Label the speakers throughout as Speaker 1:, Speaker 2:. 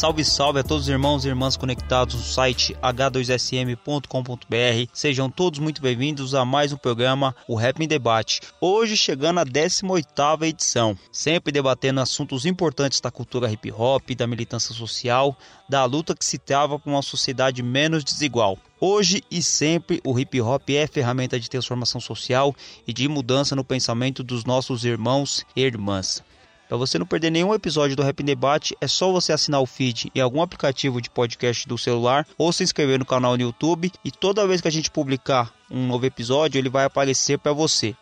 Speaker 1: Salve, salve a todos os irmãos e irmãs conectados no site h2sm.com.br. Sejam todos muito bem-vindos a mais um programa, o Rap em Debate. Hoje chegando à 18ª edição, sempre debatendo assuntos importantes da cultura hip hop, da militância social, da luta que se trava por uma sociedade menos desigual. Hoje e sempre o hip hop é ferramenta de transformação social e de mudança no pensamento dos nossos irmãos e irmãs. Para você não perder nenhum episódio do Rap Debate, é só você assinar o feed em algum aplicativo de podcast do celular ou se inscrever no canal no YouTube e toda vez que a gente publicar um novo episódio, ele vai aparecer para você.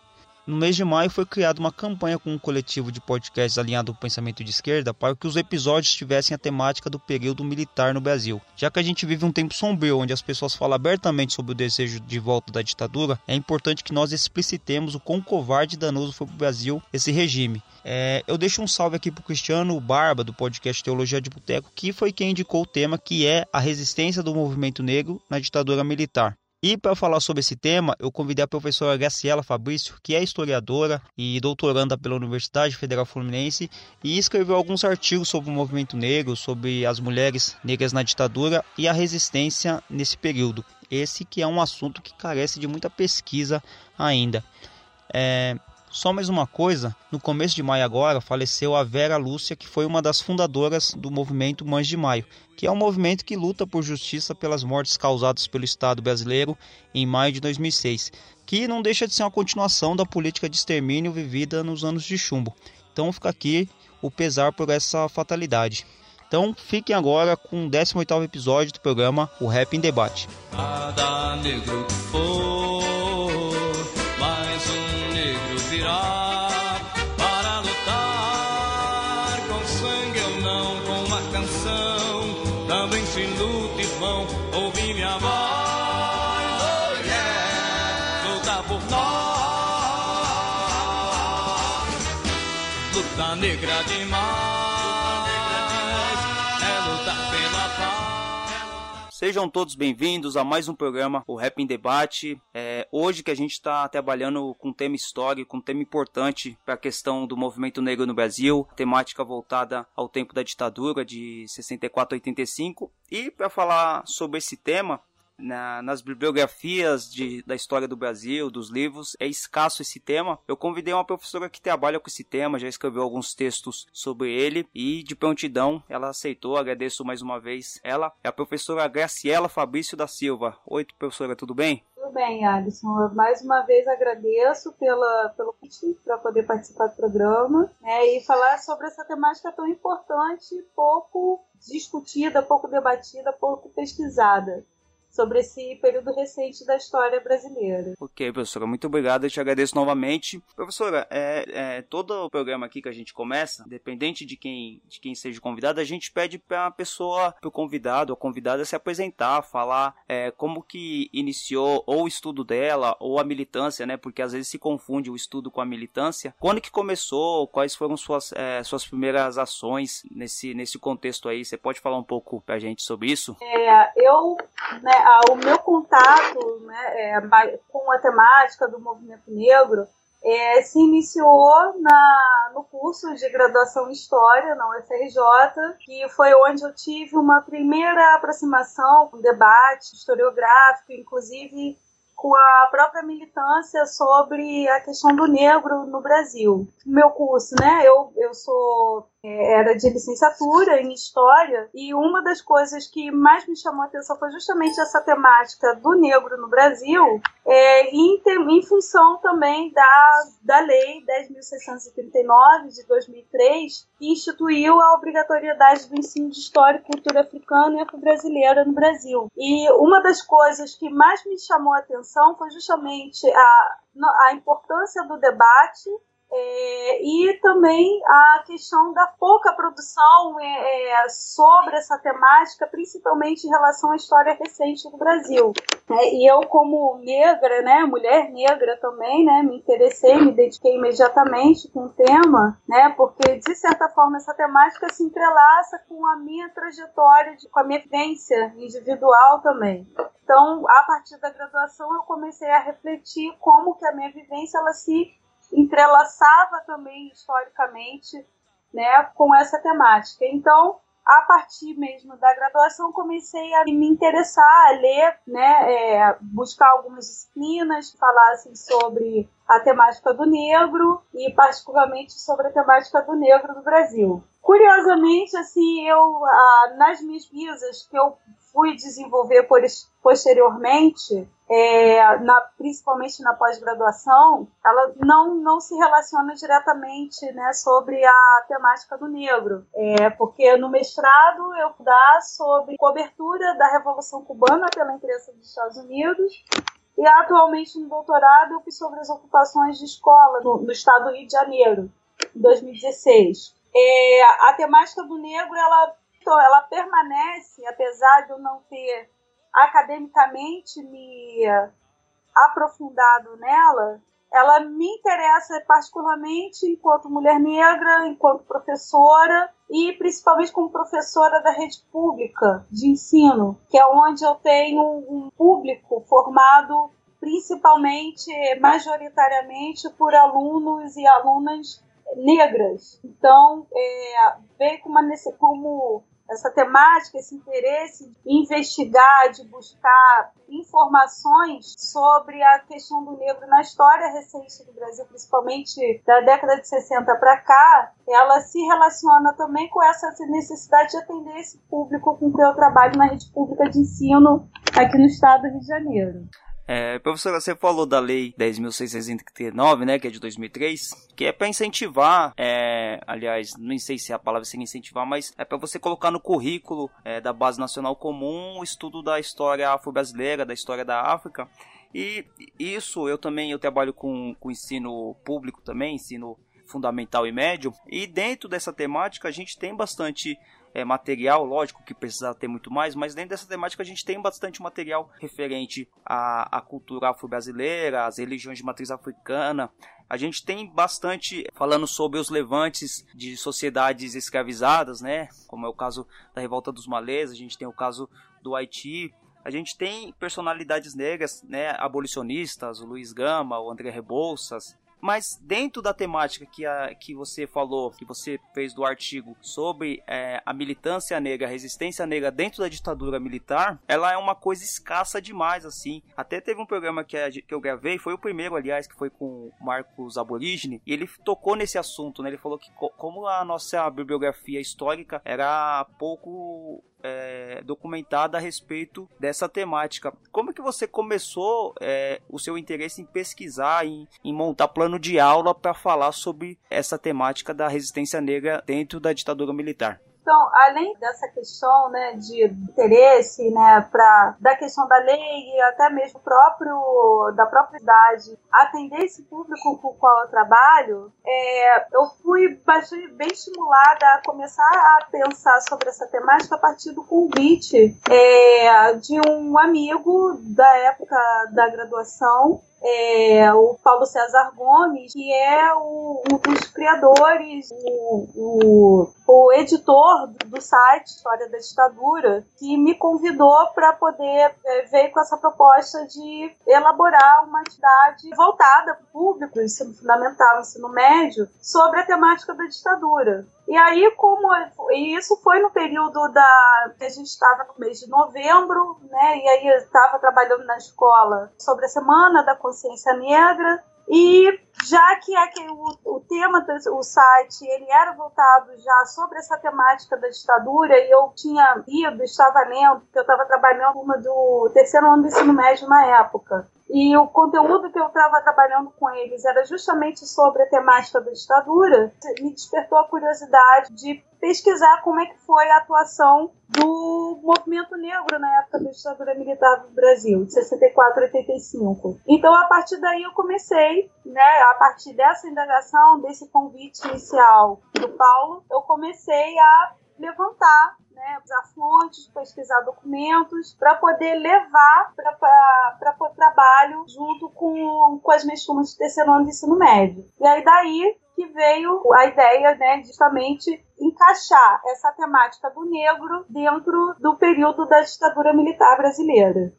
Speaker 1: No mês de maio foi criada uma campanha com um coletivo de podcasts alinhado ao pensamento de esquerda para que os episódios tivessem a temática do período militar no Brasil. Já que a gente vive um tempo sombrio onde as pessoas falam abertamente sobre o desejo de volta da ditadura, é importante que nós explicitemos o quão covarde e danoso foi para o Brasil esse regime. É, eu deixo um salve aqui para o Cristiano Barba, do podcast Teologia de Boteco, que foi quem indicou o tema que é a resistência do movimento negro na ditadura militar. E para falar sobre esse tema, eu convidei a professora Graciela Fabrício, que é historiadora e doutoranda pela Universidade Federal Fluminense e escreveu alguns artigos sobre o movimento negro, sobre as mulheres negras na ditadura e a resistência nesse período. Esse que é um assunto que carece de muita pesquisa ainda. É, só mais uma coisa, no começo de maio agora faleceu a Vera Lúcia, que foi uma das fundadoras do movimento Mães de Maio, que é um movimento que luta por justiça pelas mortes causadas pelo Estado brasileiro em maio de 2006, que não deixa de ser uma continuação da política de extermínio vivida nos anos de chumbo. Então fica aqui o pesar por essa fatalidade. Então fiquem agora com o 18º episódio do programa O Rap em Debate.
Speaker 2: Cada negro
Speaker 1: Sejam todos bem-vindos a mais um programa, o Rap em Debate. É, hoje que a gente está trabalhando com um tema histórico, um tema importante para a questão do movimento negro no Brasil, temática voltada ao tempo da ditadura de 64 a 85. E para falar sobre esse tema, na- nas bibliografias de- da história do Brasil, dos livros, é escasso esse tema. Eu convidei uma professora que trabalha com esse tema, já escreveu alguns textos sobre ele e de prontidão ela aceitou. Agradeço mais uma vez ela. É a professora Graciela Fabrício da Silva. Oi, professora, tudo bem?
Speaker 3: Tudo bem, Alisson. Eu mais uma vez agradeço pela, pelo convite para poder participar do programa né, e falar sobre essa temática tão importante, pouco discutida, pouco debatida, pouco pesquisada sobre esse período recente da história brasileira.
Speaker 1: Ok, professora, muito obrigado, eu te agradeço novamente. Professora, é, é, todo o programa aqui que a gente começa, dependente de quem, de quem seja o convidado, a gente pede para a pessoa, para o convidado ou convidada se apresentar, falar é, como que iniciou ou o estudo dela ou a militância, né? Porque às vezes se confunde o estudo com a militância. Quando que começou? Quais foram suas, é, suas primeiras ações nesse, nesse contexto aí? Você pode falar um pouco para a gente sobre isso?
Speaker 3: É, eu, né, a- o meu contato né, é, com a temática do movimento negro é, se iniciou na, no curso de graduação em História na UFRJ, que foi onde eu tive uma primeira aproximação, um debate historiográfico, inclusive com a própria militância sobre a questão do negro no Brasil. Meu curso, né? Eu, eu sou era de licenciatura em História, e uma das coisas que mais me chamou a atenção foi justamente essa temática do negro no Brasil, é, em, em função também da, da Lei 10.639 de 2003, que instituiu a obrigatoriedade do ensino de História e Cultura africana e afro-brasileira no Brasil. E uma das coisas que mais me chamou a atenção foi justamente a, a importância do debate é, e também a questão da pouca produção é, é, sobre essa temática, principalmente em relação à história recente do Brasil. É, e eu, como negra, né, mulher negra também, né, me interessei, me dediquei imediatamente com o tema, né, porque de certa forma essa temática se entrelaça com a minha trajetória, de, com a minha vivência individual também. Então, a partir da graduação, eu comecei a refletir como que a minha vivência ela se entrelaçava também historicamente né, com essa temática. Então, a partir mesmo da graduação, comecei a me interessar, a ler, né, é, buscar algumas disciplinas que falassem sobre a temática do negro e particularmente sobre a temática do negro no Brasil. Curiosamente, assim, eu ah, nas minhas pesquisas que eu fui desenvolver por, posteriormente, é, na, principalmente na pós-graduação, ela não, não se relaciona diretamente né, sobre a temática do negro. É, porque no mestrado eu dá sobre cobertura da Revolução Cubana pela imprensa dos Estados Unidos e atualmente no doutorado sobre as ocupações de escola no, estado do Rio de Janeiro, em 2016. É, a temática do negro ela ela permanece, apesar de eu não ter academicamente me aprofundado nela, ela me interessa particularmente enquanto mulher negra, enquanto professora e principalmente como professora da rede pública de ensino, que é onde eu tenho um público formado principalmente, majoritariamente por alunos e alunas negras. Então, é, veio como, como essa temática, esse interesse em investigar, de buscar informações sobre a questão do negro na história recente do Brasil, principalmente da década de 60 para cá, ela se relaciona também com essa necessidade de atender esse público com que eu trabalho na rede pública de ensino aqui no estado do Rio de Janeiro.
Speaker 1: É, professora, você falou da lei 10.639, né, que é de 2003, que é para incentivar, é, aliás, não sei se é a palavra seria incentivar, mas é para você colocar no currículo é, da Base Nacional Comum o estudo da história afro-brasileira, da história da África. E isso eu também eu trabalho com, com ensino público também, ensino fundamental e médio. E dentro dessa temática a gente tem bastante é, material, lógico que precisa ter muito mais, mas dentro dessa temática a gente tem bastante material referente à, à cultura afro-brasileira, às religiões de matriz africana. A gente tem bastante falando sobre os levantes de sociedades escravizadas, né? Como é o caso da Revolta dos Malês, a gente tem o caso do Haiti, a gente tem personalidades negras, né, abolicionistas, o Luiz Gama, o André Rebouças, mas dentro da temática que, a, que você falou, que você fez do artigo sobre é, a militância negra, a resistência negra dentro da ditadura militar, ela é uma coisa escassa demais, assim. Até teve um programa que, a, que eu gravei, foi o primeiro, aliás, que foi com o Marcos Aborígene, e ele tocou nesse assunto, né? Ele falou que co como a nossa bibliografia histórica era pouco é, documentada a respeito dessa temática. Como que você começou é, o seu interesse em pesquisar, em, em montar plano de aula para falar sobre essa temática da resistência negra dentro da ditadura militar?
Speaker 3: Então, além dessa questão né, de interesse né, pra, da questão da lei e até mesmo próprio, da própria idade atender esse público com o qual eu trabalho, é, eu fui bastante, bem estimulada a começar a pensar sobre essa temática a partir do convite é, de um amigo da época da graduação é, o Paulo César Gomes, que é o, um dos criadores, o, o, o, editor do site História da Ditadura, que me convidou para poder é, ver com essa proposta de elaborar uma atividade voltada para o público, ensino fundamental, ensino médio, sobre a temática da ditadura. E aí, como e isso foi no período da que a gente estava no mês de novembro, né? E aí eu estava trabalhando na escola sobre a semana da consciência negra. E já que aquele, o, o tema do site ele era voltado já sobre essa temática da ditadura e eu tinha ido, estava lendo, porque eu estava trabalhando uma do terceiro ano do ensino médio na época. E o conteúdo que eu estava trabalhando com eles era justamente sobre a temática da ditadura, me despertou a curiosidade de pesquisar como é que foi a atuação do movimento negro na época da ditadura militar do Brasil, de 64 a 85. Então, a partir daí, eu comecei, né, a partir dessa indagação, desse convite inicial do Paulo, eu comecei a levantar né, usar fontes, pesquisar documentos, para poder levar para o trabalho junto com, com as minhas turmas de terceiro ano de ensino médio. E aí daí que veio a ideia, né, justamente encaixar essa temática do negro dentro do período da ditadura militar brasileira.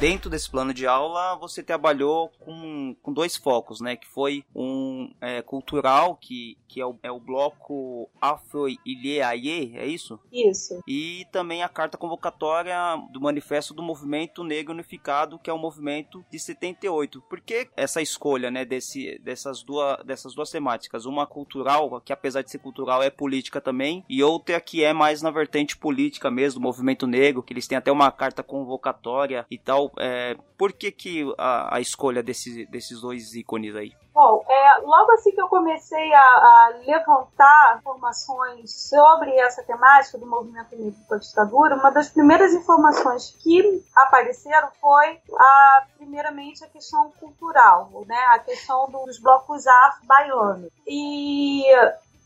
Speaker 1: Dentro desse plano de aula você trabalhou com, com dois focos, né? Que foi um é, cultural, que, que é, o, é o bloco Afro-Ilhéaie, é isso?
Speaker 3: Isso.
Speaker 1: E também a carta convocatória do Manifesto do Movimento Negro Unificado, que é o movimento de 78. Por que essa escolha, né, desse, dessas, duas, dessas duas temáticas? Uma cultural, que apesar de ser cultural é política também, e outra que é mais na vertente política mesmo, do movimento negro, que eles têm até uma carta convocatória e tal. É, por que, que a, a escolha desse, desses dois ícones aí?
Speaker 3: Bom, é, logo assim que eu comecei a, a, levantar informações sobre essa temática do movimento negro a ditadura, uma das primeiras informações que apareceram foi, a, primeiramente, a questão cultural, né, a questão dos blocos afro-baianos. E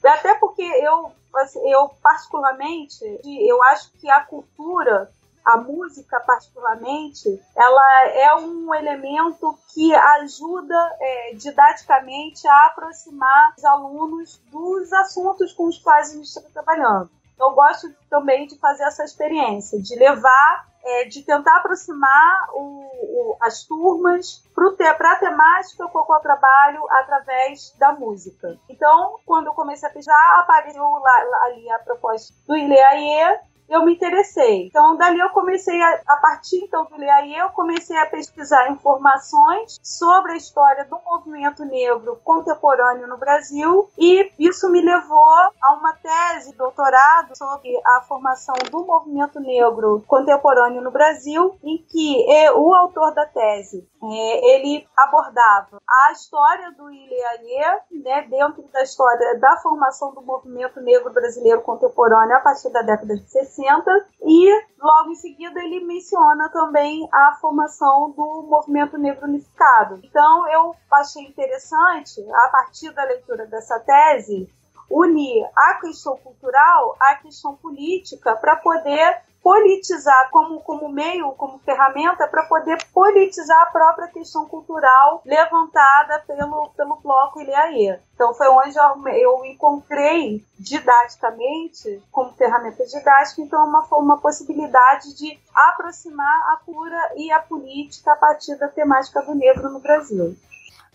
Speaker 3: até porque eu, assim, eu particularmente, eu acho que a cultura a música particularmente, ela é um elemento que ajuda é, didaticamente a aproximar os alunos dos assuntos com os quais a gente está trabalhando. Eu gosto também de fazer essa experiência, de levar, é, de tentar aproximar o, o, as turmas para a temática com a qual eu trabalho através da música. Então, quando eu comecei a pesquisar, apareceu lá, ali a proposta do Ileaie, eu me interessei. Então, dali eu comecei, a, a partir então do aí eu comecei a pesquisar informações sobre a história do movimento negro contemporâneo no Brasil e isso me levou a uma tese doutorado sobre a formação do movimento negro contemporâneo no Brasil, em que o autor da tese é, ele abordava a história do Ileaie, né, dentro da história da formação do movimento negro brasileiro contemporâneo a partir da década de 60 60 e logo em seguida ele menciona também a formação do movimento negro unificado. Então eu achei interessante, a partir da leitura dessa tese, unir a questão cultural à questão política para poder politizar como, como meio, como ferramenta para poder politizar a própria questão cultural levantada pelo, pelo bloco Ileaê. Então foi onde eu, eu encontrei didaticamente, como ferramenta didática, então uma, uma possibilidade de aproximar a cura e a política a partir da temática do negro no Brasil.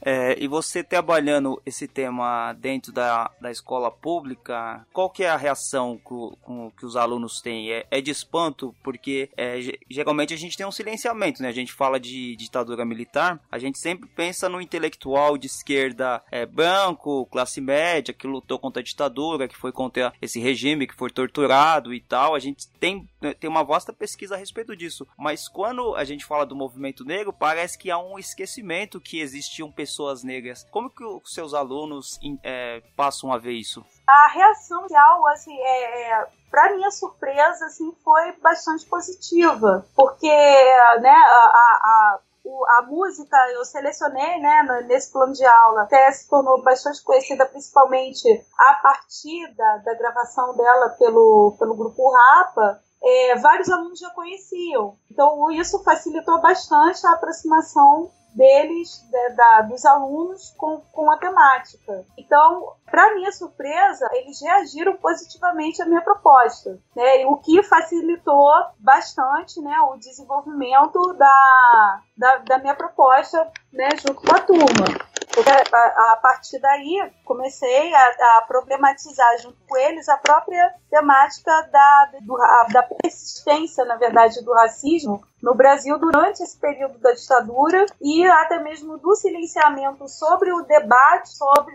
Speaker 1: É, e você trabalhando esse tema dentro da, da escola pública, qual que é a reação com, com que os alunos têm? É, é de espanto, porque é, geralmente a gente tem um silenciamento, né? A gente fala de ditadura militar, a gente sempre pensa no intelectual de esquerda é, branco, classe média, que lutou contra a ditadura, que foi contra esse regime, que foi torturado e tal. A gente tem, tem uma vasta pesquisa a respeito disso. Mas quando a gente fala do movimento negro, parece que há um esquecimento que existiam pessoas pessoas negras. Como que os seus alunos é, passam a ver isso?
Speaker 3: A reação social, assim, é, é para minha surpresa, assim, foi bastante positiva, porque, né, a, a a música eu selecionei, né, nesse plano de aula, até se tornou bastante conhecida, principalmente a partir da, da gravação dela pelo, pelo grupo Rapa. É, vários alunos já conheciam. Então, isso facilitou bastante a aproximação deles, de, da, dos alunos, com, com a temática. Então, para minha surpresa, eles reagiram positivamente à minha proposta, né? o que facilitou bastante né, o desenvolvimento da, da, da minha proposta né, junto com a turma. Porque a, a, partir daí comecei a, a, problematizar junto com eles a própria temática da, do, a, da persistência, na verdade, do racismo no Brasil durante esse período da ditadura e até mesmo do silenciamento sobre o debate sobre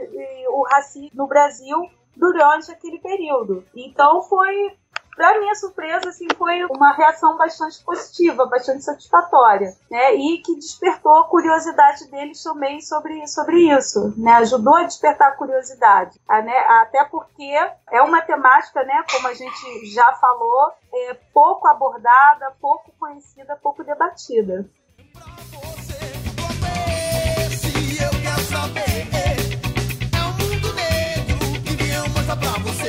Speaker 3: o racismo no Brasil durante aquele período. Então foi para minha surpresa, assim, foi uma reação bastante positiva, bastante satisfatória, né? E que despertou a curiosidade deles também sobre, sobre isso, né? Ajudou a despertar a curiosidade, né? Até porque é uma temática, né? Como a gente já falou, é pouco abordada, pouco conhecida, pouco debatida. Pra você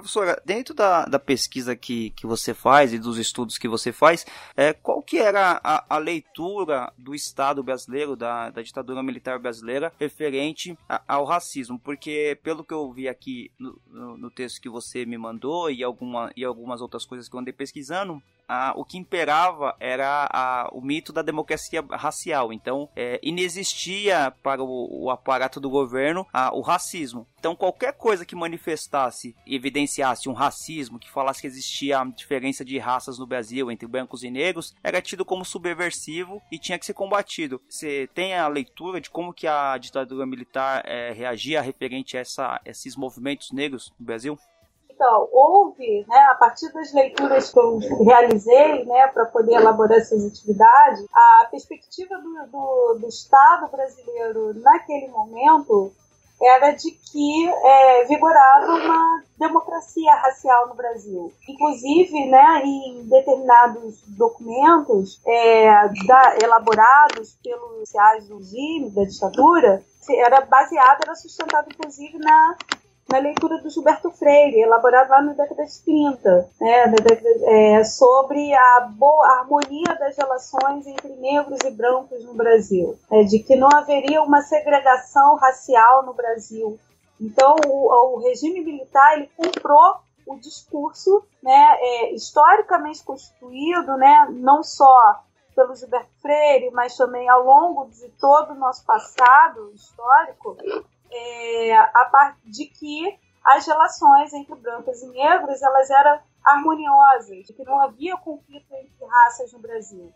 Speaker 1: professora, dentro da, da pesquisa que, que você faz e dos estudos que você faz, é, qual que era a, a leitura do Estado brasileiro, da, da ditadura militar brasileira, referente a, ao racismo? Porque, pelo que eu vi aqui no, no, no texto que você me mandou e, alguma, e algumas outras coisas que eu andei pesquisando, a, o que imperava era a, o mito da democracia racial. Então, é, inexistia para o, o, aparato do governo a, o racismo. Então, qualquer coisa que manifestasse, evidenciasse um racismo, que falasse que existia diferença de raças no Brasil entre brancos e negros, era tido como subversivo e tinha que ser combatido. Você tem a leitura de como que a ditadura militar é, reagia referente a essa, esses movimentos negros no Brasil?
Speaker 3: Então, houve, né, a partir das leituras que eu realizei né, para poder elaborar essas atividades, a perspectiva do, do, do Estado brasileiro naquele momento era de que é, vigorava uma democracia racial no Brasil. Inclusive, né, em determinados documentos é, da, elaborados pelos oficiais do regime, da ditadura, era baseado, era sustentado inclusive na na leitura do Gilberto Freire, elaborado lá na década de 30, né, é, sobre a boa harmonia das relações entre negros e brancos no Brasil, é, de que não haveria uma segregação racial no Brasil. Então, o, o regime militar ele comprou o discurso né, é, historicamente constituído, né, não só pelo Gilberto Freire, mas também ao longo de todo o nosso passado histórico, é, a parte de que as relações entre brancos e negros elas eram harmoniosas, que não havia conflito entre raças no Brasil.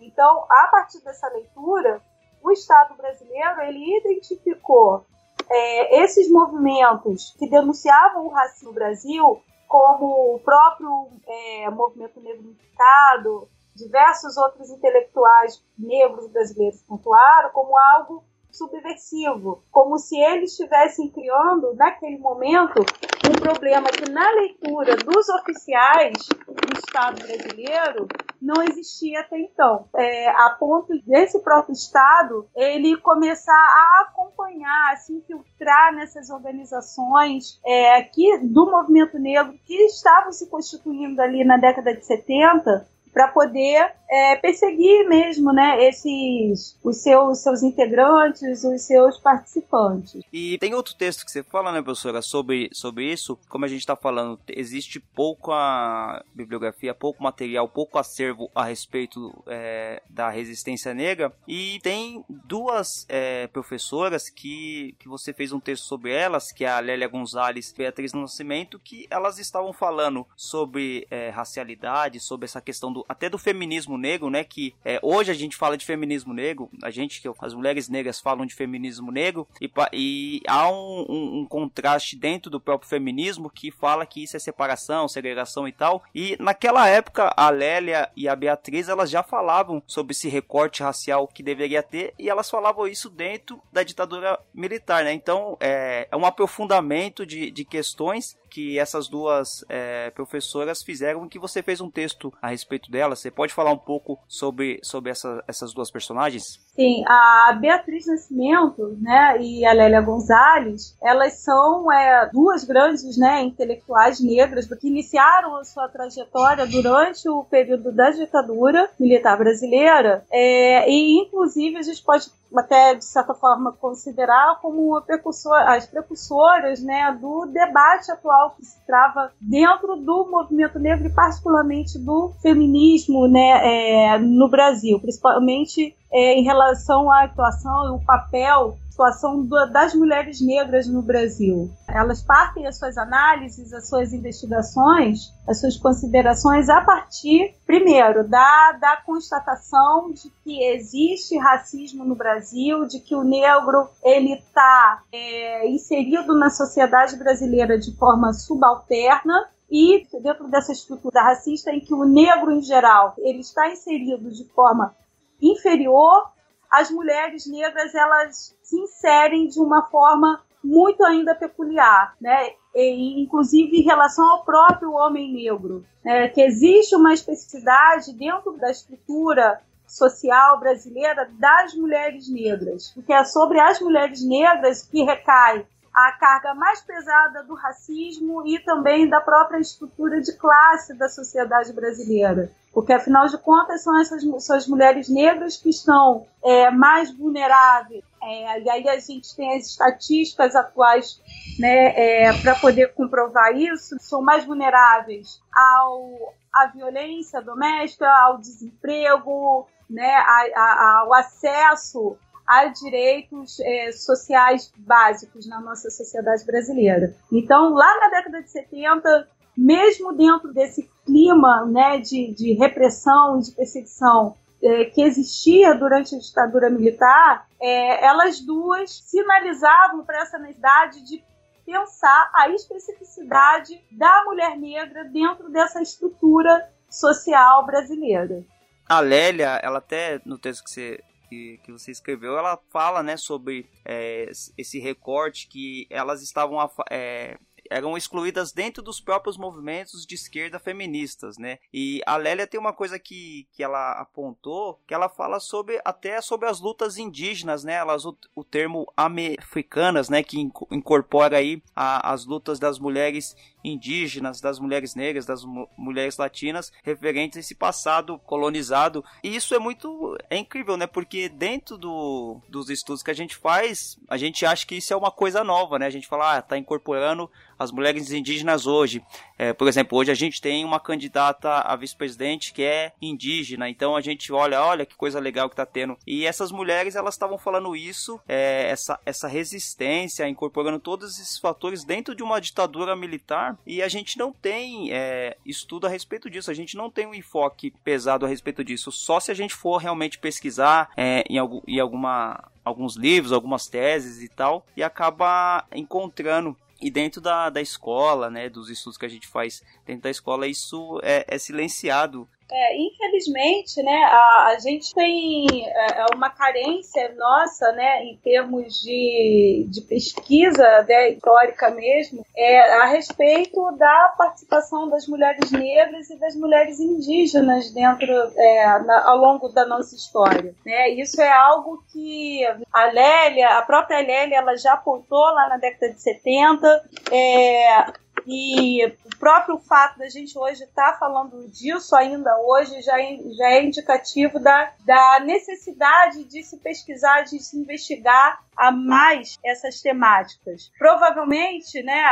Speaker 3: Então, a partir dessa leitura, o Estado brasileiro ele identificou é, esses movimentos que denunciavam o racismo no Brasil, como o próprio é, movimento negro unificado, diversos outros intelectuais negros brasileiros pontuaram como algo subversivo, como se eles estivessem criando, naquele momento, um problema que na leitura dos oficiais do Estado brasileiro não existia até então. É, a ponto desse próprio Estado ele começar a acompanhar, a se infiltrar nessas organizações é, do movimento negro que estavam se constituindo ali na década de 70 para poder é, perseguir mesmo, né, esses os seus, seus integrantes, os seus participantes.
Speaker 1: E tem outro texto que você fala, né, professora, sobre, sobre isso. Como a gente está falando, existe pouca bibliografia, pouco material, pouco acervo a respeito é, da resistência negra. E tem duas é, professoras que, que você fez um texto sobre elas, que é a Lélia Gonzalez e Beatriz Nascimento, que elas estavam falando sobre é, racialidade, sobre essa questão do até do feminismo negro, né? Que é, hoje a gente fala de feminismo negro, a gente, que as mulheres negras falam de feminismo negro, e, e há um, um, um, contraste dentro do próprio feminismo que fala que isso é separação, segregação e tal. E naquela época, a Lélia e a Beatriz elas já falavam sobre esse recorte racial que deveria ter, e elas falavam isso dentro da ditadura militar, né? Então é, é um aprofundamento de, de questões que essas duas é, professoras fizeram que você fez um texto a respeito delas. Você pode falar um pouco sobre, sobre essa, essas duas personagens?
Speaker 3: Sim, a Beatriz Nascimento né, e a Lélia Gonzalez, elas são é, duas grandes né, intelectuais negras que iniciaram a sua trajetória durante o período da ditadura militar brasileira é, e, inclusive, a gente pode até de certa forma considerar como precursor, as precursoras né, do debate atual que se trava dentro do movimento negro e particularmente do feminismo né, é, no Brasil, principalmente é, em relação à atuação e o papel situação das mulheres negras no Brasil. Elas partem as suas análises, as suas investigações, as suas considerações a partir, primeiro, da, da constatação de que existe racismo no Brasil, de que o negro ele está é, inserido na sociedade brasileira de forma subalterna e dentro dessa estrutura racista em que o negro em geral ele está inserido de forma inferior, as mulheres negras elas se inserem de uma forma muito ainda peculiar, né? E, inclusive em relação ao próprio homem negro, né? que existe uma especificidade dentro da estrutura social brasileira das mulheres negras, porque é sobre as mulheres negras que recai a carga mais pesada do racismo e também da própria estrutura de classe da sociedade brasileira. Porque, afinal de contas, são essas são as mulheres negras que estão é, mais vulneráveis. É, e aí a gente tem as estatísticas atuais né, é, para poder comprovar isso, são mais vulneráveis ao, à violência doméstica, ao desemprego, né, a, a, ao acesso a direitos é, sociais básicos na nossa sociedade brasileira. Então, lá na década de 70, mesmo dentro desse clima né, de, de repressão e de perseguição é, que existia durante a ditadura militar, é, elas duas sinalizavam para essa necessidade de pensar a especificidade da mulher negra dentro dessa estrutura social brasileira.
Speaker 1: A Lélia, ela até no texto que você que, que você escreveu, ela fala, né, sobre é, esse recorte que elas estavam é, eram excluídas dentro dos próprios movimentos de esquerda feministas, né? E a Lélia tem uma coisa que, que ela apontou, que ela fala sobre até sobre as lutas indígenas, né? Elas o, o termo africanas, né, que incorpora aí a, as lutas das mulheres indígenas, das mulheres negras, das mulheres latinas, referentes a esse passado colonizado. E isso é muito é incrível, né? Porque dentro do, dos estudos que a gente faz, a gente acha que isso é uma coisa nova, né? A gente fala, ah, tá incorporando as mulheres indígenas hoje. É, por exemplo, hoje a gente tem uma candidata a vice-presidente que é indígena, então a gente olha, olha que coisa legal que tá tendo. E essas mulheres, elas estavam falando isso, é, essa, essa resistência, incorporando todos esses fatores dentro de uma ditadura militar, e a gente não tem é, estudo a respeito disso, a gente não tem um enfoque pesado a respeito disso, só se a gente for realmente pesquisar é, em, algum, em alguma alguns livros, algumas teses e tal, e acaba encontrando e dentro da, da escola, né, dos estudos que a gente faz dentro da escola, isso é, é silenciado
Speaker 3: é, infelizmente, né, a, a gente tem é, é, uma carência nossa, né, em termos de, de pesquisa né, histórica mesmo, é, a respeito da participação das mulheres negras e das mulheres indígenas dentro, é, na, ao longo da nossa história. Né? Isso é algo que a Lélia, a própria Lélia, ela já apontou lá na década de 70. É, e o próprio fato da gente hoje estar tá falando disso ainda hoje já é, já é indicativo da, da necessidade de se pesquisar, de se investigar a mais essas temáticas. Provavelmente, né,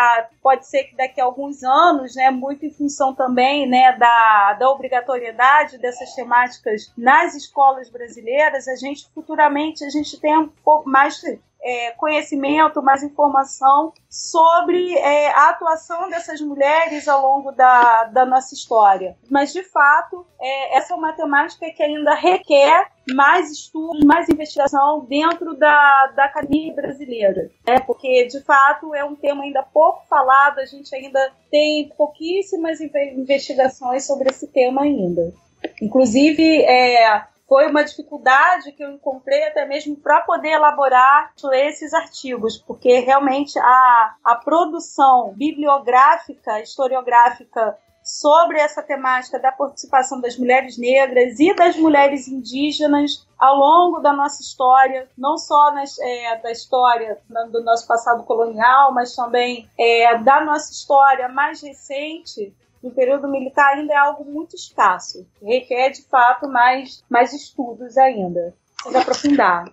Speaker 3: pode ser que daqui a alguns anos, né, muito em função também, né, da, da obrigatoriedade dessas temáticas nas escolas brasileiras, a gente futuramente a gente tenha um pouco mais é, conhecimento, mais informação sobre é, a atuação dessas mulheres ao longo da, da nossa história. Mas, de fato, é, essa é uma temática que ainda requer mais estudos, mais investigação dentro da, da academia brasileira. Né? Porque, de fato, é um tema ainda pouco falado, a gente ainda tem pouquíssimas investigações sobre esse tema ainda. Inclusive, é, foi uma dificuldade que eu encontrei até mesmo para poder elaborar esses artigos, porque realmente a, a produção bibliográfica, historiográfica sobre essa temática da participação das mulheres negras e das mulheres indígenas ao longo da nossa história, não só nas, é, da história do nosso passado colonial, mas também é, da nossa história mais recente, no período militar ainda é algo muito escasso. Requer, de fato, mais, mais estudos ainda. Precisa aprofundar.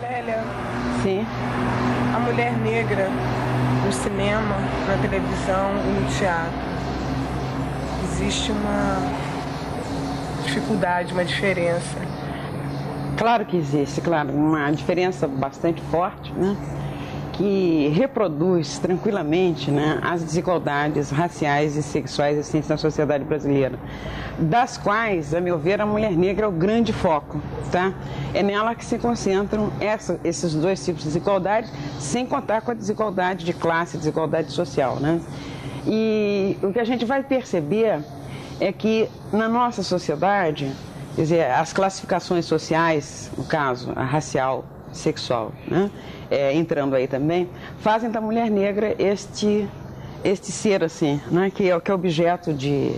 Speaker 4: Lélia.
Speaker 5: Sim.
Speaker 4: A mulher negra no cinema, na televisão e no teatro. Existe uma dificuldade, uma diferença.
Speaker 5: Claro que existe, claro, uma diferença bastante forte, né? Que reproduz tranquilamente né, as desigualdades raciais e sexuais existentes na sociedade brasileira, das quais, a meu ver, a mulher negra é o grande foco. Tá? É nela que se concentram essa, esses dois tipos de desigualdade, sem contar com a desigualdade de classe, desigualdade social. Né? E o que a gente vai perceber é que na nossa sociedade, quer dizer, as classificações sociais, no caso, a racial, sexual, né? é, entrando aí também, fazem da mulher negra este, este ser assim, né, que, é, que é objeto de,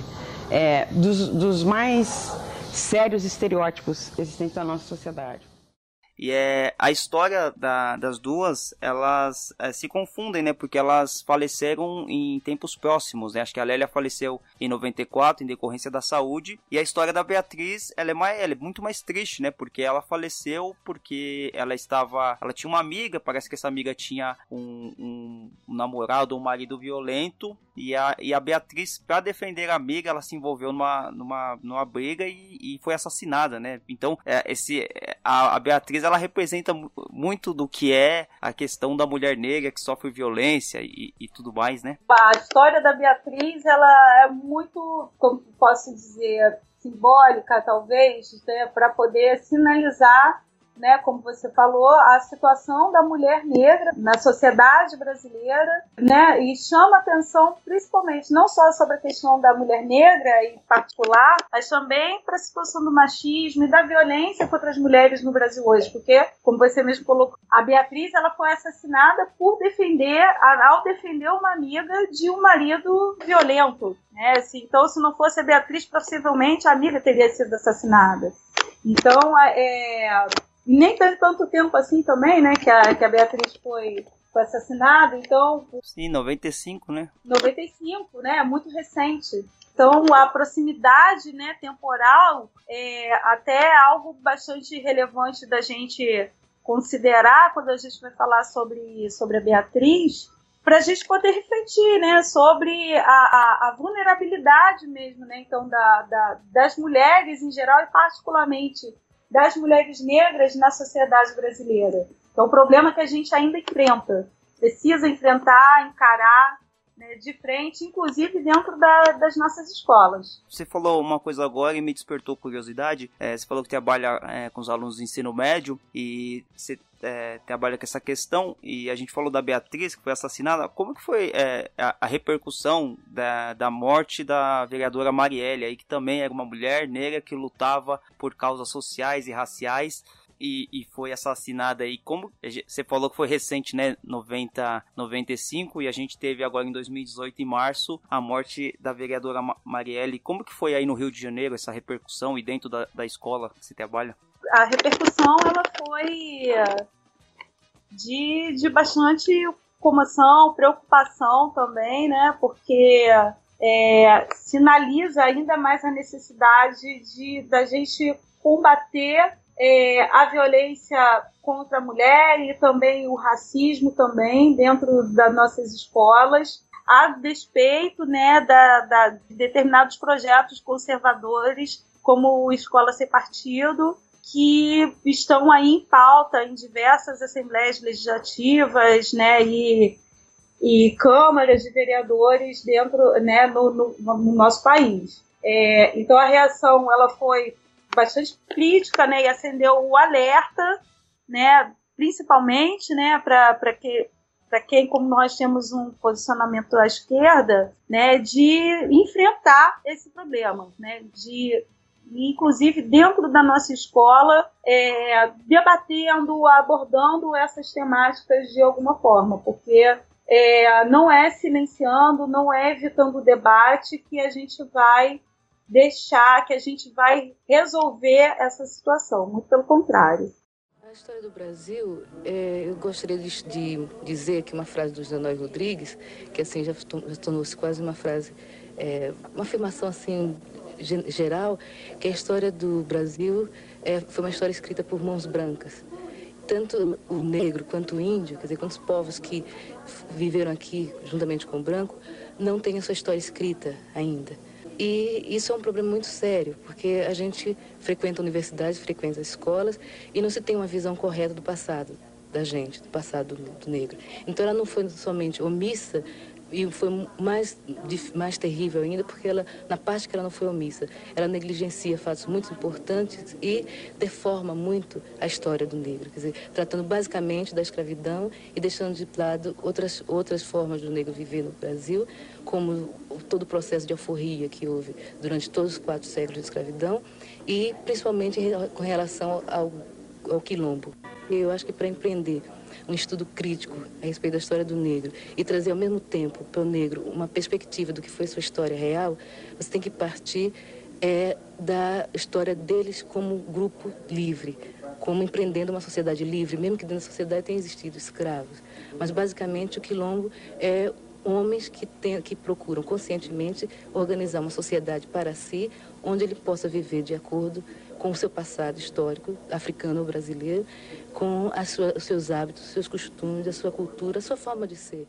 Speaker 5: é, dos, dos mais sérios estereótipos existentes na nossa sociedade.
Speaker 1: E é a história da, das duas, elas é, se confundem, né? Porque elas faleceram em tempos próximos, né? Acho que a Lélia faleceu em 94 em decorrência da saúde. E a história da Beatriz, ela é, mais, ela é muito mais triste, né? Porque ela faleceu porque ela estava, ela tinha uma amiga, parece que essa amiga tinha um, um, namorado ou um marido violento e a, e a Beatriz, para defender a amiga, ela se envolveu numa, numa, numa briga e, e foi assassinada, né? Então, é, esse, a, a Beatriz, ela representa muito do que é a questão da mulher negra que sofre violência e, e tudo mais, né?
Speaker 3: A história da Beatriz, ela é muito, como posso dizer, simbólica, talvez, né, para poder sinalizar né, como você falou, a situação da mulher negra na sociedade brasileira, né, e chama atenção principalmente não só sobre a questão da mulher negra em particular, mas também para a situação do machismo e da violência contra as mulheres no Brasil hoje, porque, como você mesmo colocou, a Beatriz ela foi assassinada por defender, ao defender uma amiga de um marido violento. Né? Assim, então, se não fosse a Beatriz, possivelmente a amiga teria sido assassinada. Então, é, e nem tem tanto tempo assim também, né, que a, que a Beatriz foi, foi assassinada, então...
Speaker 1: Sim, 95, né?
Speaker 3: 95, né, muito recente. Então, a proximidade né, temporal é até algo bastante relevante da gente considerar quando a gente vai falar sobre, sobre a Beatriz, para a gente poder refletir né, sobre a, a, a, vulnerabilidade mesmo, né, então, da, da, das mulheres em geral e particularmente das mulheres negras na sociedade brasileira. Então, o problema que a gente ainda enfrenta, precisa enfrentar, encarar né, de frente, inclusive dentro da, das nossas escolas.
Speaker 1: Você falou uma coisa agora e me despertou curiosidade. É, você falou que trabalha é, com os alunos do ensino médio e você é, trabalha com essa questão e a gente falou da Beatriz que foi assassinada. Como que foi é, a, a, repercussão da, da morte da vereadora Marielle, aí, que também era uma mulher negra que lutava por causas sociais e raciais? e, e, foi assassinada aí. Como você falou que foi recente, né? 90, 95 e a gente teve agora em 2018 em março a morte da vereadora Marielle. Como que foi aí no Rio de Janeiro essa repercussão e dentro da, da escola que você trabalha?
Speaker 3: A repercussão ela foi de, de bastante comoção, preocupação também, né? Porque é, sinaliza ainda mais a necessidade de da gente combater é, a violência contra a mulher e também o racismo também dentro das nossas escolas, a despeito né, da, da, de determinados projetos conservadores, como Escola Sem Partido, que estão aí em pauta em diversas assembleias legislativas, né, e, e câmaras de vereadores dentro, né, no, no, no nosso país. É, então a reação ela foi bastante crítica, né, e acendeu o alerta, né, principalmente, né, para que para quem, como nós temos um posicionamento à esquerda, né, de enfrentar esse problema, né, de inclusive dentro da nossa escola, é, debatendo, abordando essas temáticas de alguma forma, porque é, não é silenciando, não é evitando o debate que a gente vai deixar, que a gente vai resolver essa situação, muito pelo contrário.
Speaker 6: Na história do Brasil, é, eu gostaria de, de, dizer que uma frase do Janói Rodrigues, que assim já, já tornou-se quase uma frase, é, uma afirmação assim geral, que a história do Brasil é, foi uma história escrita por mãos brancas. Tanto o negro quanto o índio, quer dizer, quantos povos que viveram aqui juntamente com o branco, não têm a sua história escrita ainda. E isso é um problema muito sério, porque a gente frequenta universidades, frequenta escolas e não se tem uma visão correta do passado da gente, do passado do, negro. Então ela não foi somente omissa e foi mais, mais terrível ainda porque ela, na parte que ela não foi omissa, ela negligencia fatos muito importantes e deforma muito a história do negro. Quer dizer, tratando basicamente da escravidão e deixando de lado outras, outras formas do negro viver no Brasil, como todo o processo de alforria que houve durante todos os quatro séculos de escravidão e principalmente com relação ao, ao quilombo. Eu acho que para empreender um estudo crítico a respeito da história do negro e trazer ao mesmo tempo para o negro uma perspectiva do que foi sua história real, você tem que partir é, da história deles como grupo livre, como empreendendo uma sociedade livre, mesmo que dentro da sociedade tenha existido escravos. Mas basicamente o quilombo é homens que, tem, que procuram conscientemente organizar uma sociedade para si, onde ele possa viver de acordo com o seu passado histórico, africano ou brasileiro, com sua, os seus hábitos, os seus costumes, a sua cultura, a sua forma de ser.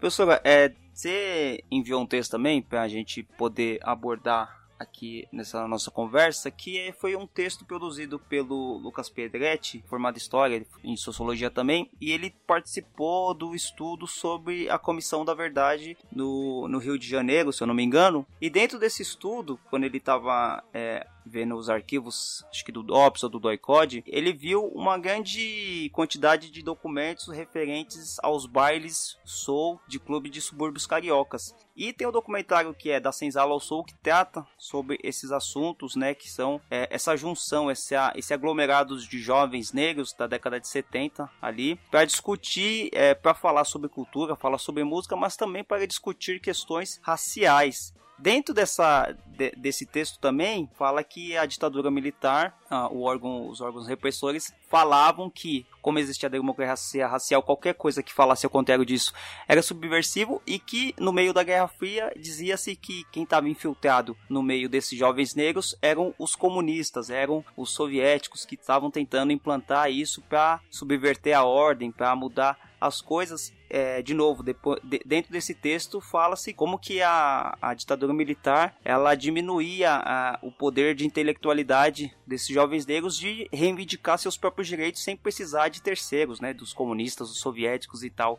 Speaker 1: Professora, é, você enviou um texto também para a gente poder abordar aqui nessa nossa conversa, que foi um texto produzido pelo Lucas Pedretti, formado em História, em Sociologia também, e ele participou do estudo sobre a Comissão da Verdade no, no Rio de Janeiro, se eu não me engano, e dentro desse estudo, quando ele estava é, vendo os arquivos, acho que do DOPS ou do DOICOD, ele viu uma grande quantidade de documentos referentes aos bailes soul de clube de subúrbios cariocas. E tem o um documentário que é da Senzala ao Soul que trata sobre esses assuntos, né, que são é, essa junção, esse, esse aglomerado de jovens negros da década de 70 ali, para discutir, é, para falar sobre cultura, falar sobre música, mas também para discutir questões raciais. Dentro dessa, de, desse texto também fala que a ditadura militar, ah, órgão, os órgãos repressores falavam que, como existia a democracia racial, qualquer coisa que falasse ao contrário disso era subversivo e que no meio da Guerra Fria dizia-se que quem estava infiltrado no meio desses jovens negros eram os comunistas, eram os soviéticos que estavam tentando implantar isso para subverter a ordem, para mudar as coisas é, de novo, depois, de, dentro desse texto fala-se como que a, a ditadura militar ela diminuía a, o poder de intelectualidade desses jovens negros de reivindicar seus próprios direitos sem precisar de terceiros, né, dos comunistas, dos soviéticos e tal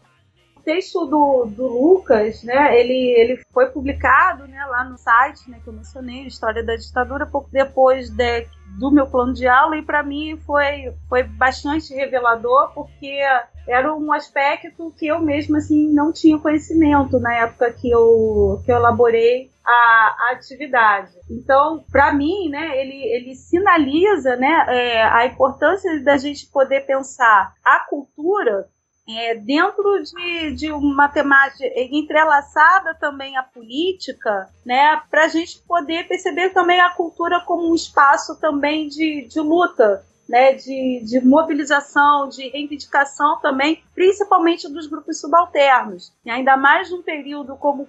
Speaker 3: texto do, do Lucas, né, ele, ele foi publicado né, lá no site né, que eu mencionei, História da Ditadura, pouco depois de, do meu plano de aula, e para mim foi, foi bastante revelador, porque era um aspecto que eu mesma assim, não tinha conhecimento na época que eu, que eu elaborei a, a atividade. Então, para mim, né, ele, ele sinaliza né, é, a importância da gente poder pensar a cultura é, dentro de, de uma temática entrelaçada também à política, né, para a gente poder perceber também a cultura como um espaço também de, de luta, né, de, de mobilização, de reivindicação também, principalmente dos grupos subalternos. E ainda mais num período como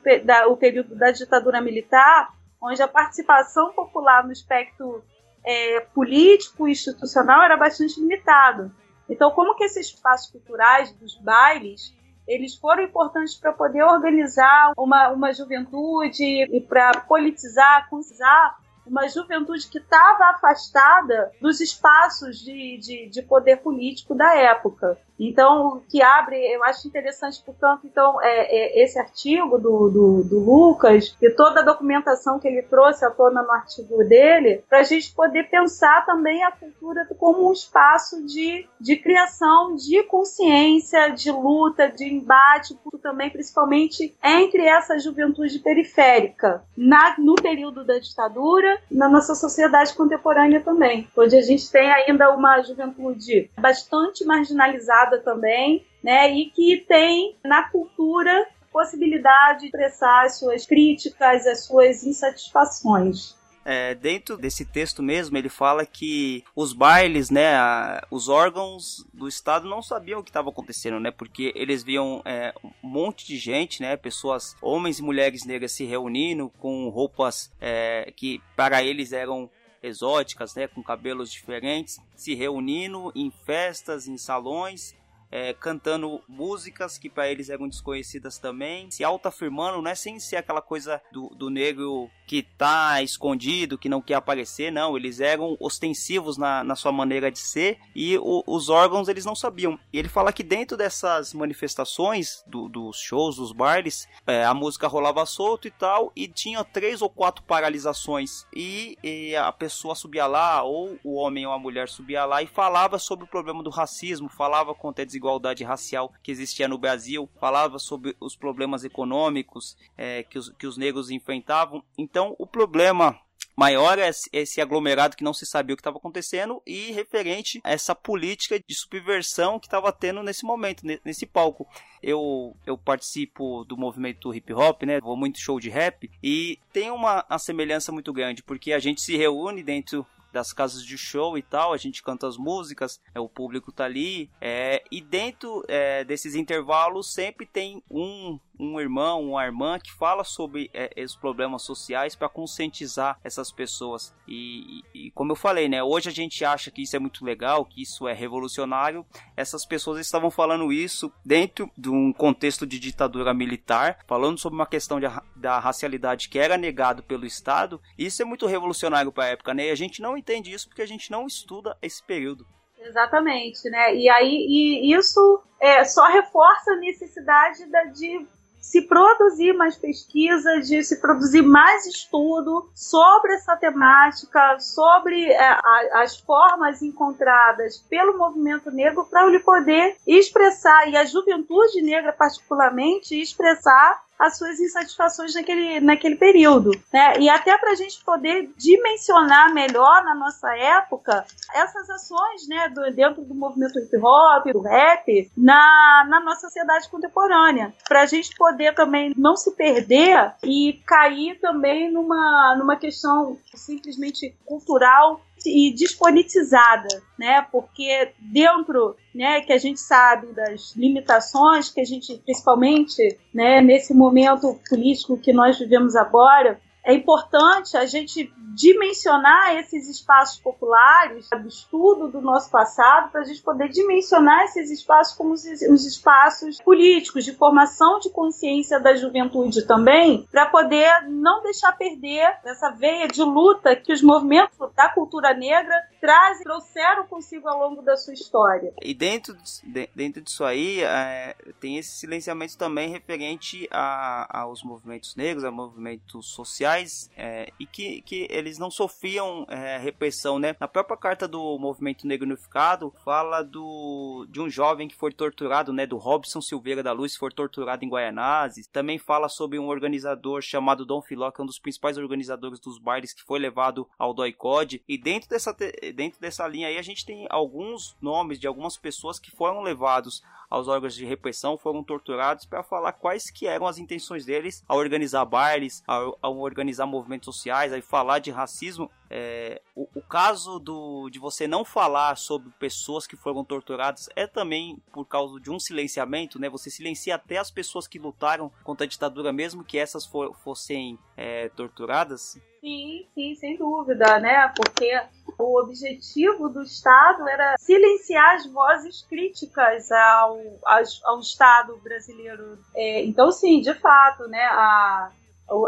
Speaker 3: o período da ditadura militar, onde a participação popular no espectro é, político e institucional era bastante limitado. Então, como que esses espaços culturais dos bailes eles foram importantes para poder organizar uma, uma juventude e para politizar, conscientizar uma juventude que estava afastada dos espaços de, de, de, poder político da época. Então, o que abre, eu acho interessante, portanto, então, é, é esse artigo do, do, do, Lucas e toda a documentação que ele trouxe à tona no artigo dele, para a gente poder pensar também a cultura como um espaço de, de criação de consciência, de luta, de embate, também, principalmente entre essa juventude periférica, na, no período da ditadura, na nossa sociedade contemporânea também, onde a gente tem ainda uma juventude bastante marginalizada também, né, e que tem na cultura possibilidade de expressar as suas críticas, as suas insatisfações.
Speaker 1: É, dentro desse texto mesmo, ele fala que os bailes, né, a, os órgãos do Estado não sabiam o que estava acontecendo, né, porque eles viam é, um monte de gente, né, pessoas, homens e mulheres negras se reunindo com roupas é, que para eles eram exóticas, né, com cabelos diferentes, se reunindo em festas, em salões é, cantando músicas que para eles eram desconhecidas também, se autoafirmando, né, sem ser aquela coisa do, do negro que tá escondido, que não quer aparecer, não, eles eram ostensivos na, na sua maneira de ser e o, os órgãos eles não sabiam. E ele fala que dentro dessas manifestações, do, dos shows, dos bailes, é, a música rolava solto e tal, e tinha três ou quatro paralisações, e, e a pessoa subia lá, ou o homem ou a mulher subia lá e falava sobre o problema do racismo, falava contra a desigualdade desigualdade racial que existia no Brasil, falava sobre os problemas econômicos é, que, os, que os negros enfrentavam. Então, o problema maior é esse aglomerado que não se sabia o que estava acontecendo e referente a essa política de subversão que estava tendo nesse momento, nesse palco. Eu, eu participo do movimento hip hop, né? Vou muito show de rap e tem uma, uma semelhança muito grande porque a gente se reúne dentro das casas de show e tal, a gente canta as músicas, é, o público tá ali, é, e dentro é, desses intervalos sempre tem um um irmão, uma irmã que fala sobre é, esses problemas sociais para conscientizar essas pessoas. E, e, como eu falei, né, hoje a gente acha que isso é muito legal, que isso é revolucionário. Essas pessoas estavam falando isso dentro de um contexto de ditadura militar, falando sobre uma questão de, da racialidade que era negado pelo Estado. Isso é muito revolucionário para a época, né? E a gente não entende isso porque a gente não estuda esse período.
Speaker 3: Exatamente, né? E aí e isso é, só reforça a necessidade da, de se produzir mais pesquisa, de se produzir mais estudo sobre essa temática, sobre é, a, as formas encontradas pelo movimento negro para ele poder expressar, e a juventude negra particularmente, expressar as suas insatisfações naquele, naquele período. Né? E até para a gente poder dimensionar melhor na nossa época essas ações né, do, dentro do movimento hip hop, do rap, na, na nossa sociedade contemporânea. Para a gente poder também não se perder e cair também numa, numa questão simplesmente cultural e despolitizada, né? Porque dentro, né, que a gente sabe das limitações que a gente, principalmente, né, nesse momento político que nós vivemos agora, é importante a gente dimensionar esses espaços populares, do estudo do nosso passado, para a gente poder dimensionar esses espaços como os, espaços políticos, de formação de consciência da juventude também, para poder não deixar perder essa veia de luta que os movimentos da cultura negra trazem, trouxeram consigo ao longo da sua história.
Speaker 1: E dentro, de, dentro disso aí, é, tem esse silenciamento também referente a, aos movimentos negros, a movimentos sociais, é, e que, que eles não sofriam é, repressão, né? Na própria carta do Movimento Negro Unificado, fala do, de um jovem que foi torturado, né? Do Robson Silveira da Luz, que foi torturado em Guaianazes. Também fala sobre um organizador chamado Dom Filó, que é um dos principais organizadores dos bailes, que foi levado ao Doicode. E dentro dessa dentro dessa linha aí a gente tem alguns nomes de algumas pessoas que foram levados aos órgãos de repressão, foram torturados para falar quais que eram as intenções deles ao organizar bailes, ao, ao organizar movimentos sociais, aí falar de racismo. É, o, o, caso do, de você não falar sobre pessoas que foram torturadas é também por causa de um silenciamento, né? Você silencia até as pessoas que lutaram contra a ditadura, mesmo que essas for, fossem é, torturadas.
Speaker 3: Sim, sim, sem dúvida, né? Porque o objetivo do Estado era silenciar as vozes críticas ao, ao, ao Estado brasileiro. É, então, sim, de fato, né? A,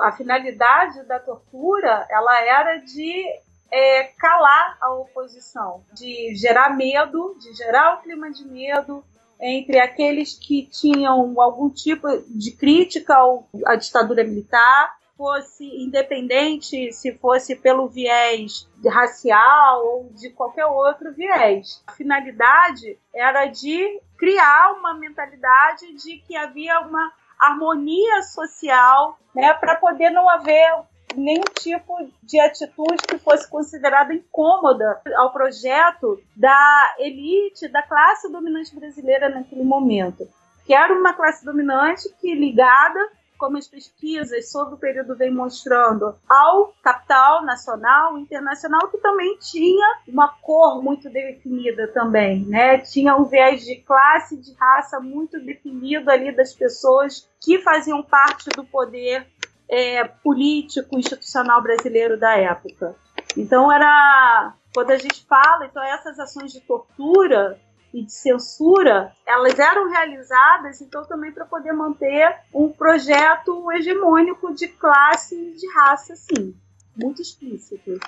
Speaker 3: a finalidade da tortura ela era de é, calar a oposição, de gerar medo, de gerar o clima de medo entre aqueles que tinham algum tipo de crítica à ditadura militar, fosse independente se fosse pelo viés racial ou de qualquer outro viés. A finalidade era de criar uma mentalidade de que havia uma harmonia social, né, para poder não haver nenhum tipo de atitude que fosse considerada incômoda ao projeto da elite, da classe dominante brasileira naquele momento. Que era uma classe dominante que ligada como as pesquisas sobre o período vem mostrando, ao capital nacional, internacional, que também tinha uma cor muito definida também, né? Tinha um viés de classe, de raça muito definido ali das pessoas que faziam parte do poder é, político, institucional brasileiro da época. Então era quando a gente fala, então essas ações de tortura e de censura, elas eram realizadas, então também para poder manter um projeto hegemônico de classe e de raça, sim, muito explícito.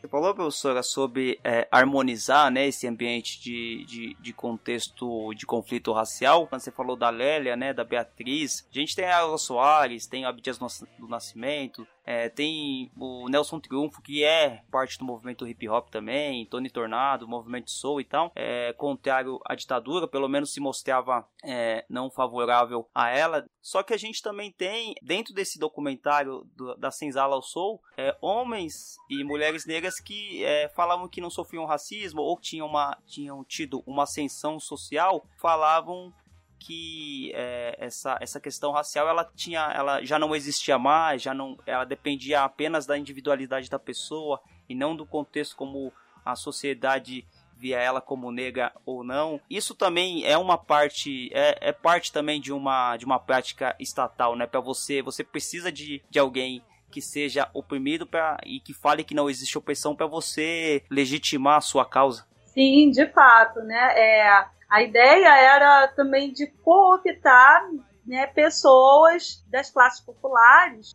Speaker 1: Você falou, professora, sobre é, harmonizar né, esse ambiente de, de, de, contexto de conflito racial. Quando você falou da Lélia, né, da Beatriz, a gente tem a Alva Soares, tem a Abdias do Nascimento, é, tem o Nelson Triunfo, que é parte do movimento hip hop também, Tony Tornado, movimento soul e tal, é, contrário à ditadura, pelo menos se mostrava é, não favorável a ela. Só que a gente também tem, dentro desse documentário do, da Senzala ao Soul, é, homens e mulheres negras que é, falavam que não sofriam racismo ou tinham, uma, tinham tido uma ascensão social, falavam que é, essa, essa questão racial ela tinha ela já não existia mais já não ela dependia apenas da individualidade da pessoa e não do contexto como a sociedade via ela como negra ou não. Isso também é uma parte é, é parte também de uma de uma prática estatal né? Para você você precisa de, de alguém que seja oprimido pra, e que fale que não existe opressão para você legitimar a sua causa.
Speaker 3: Sim de fato né? É a ideia era também de cooptar né, pessoas das classes populares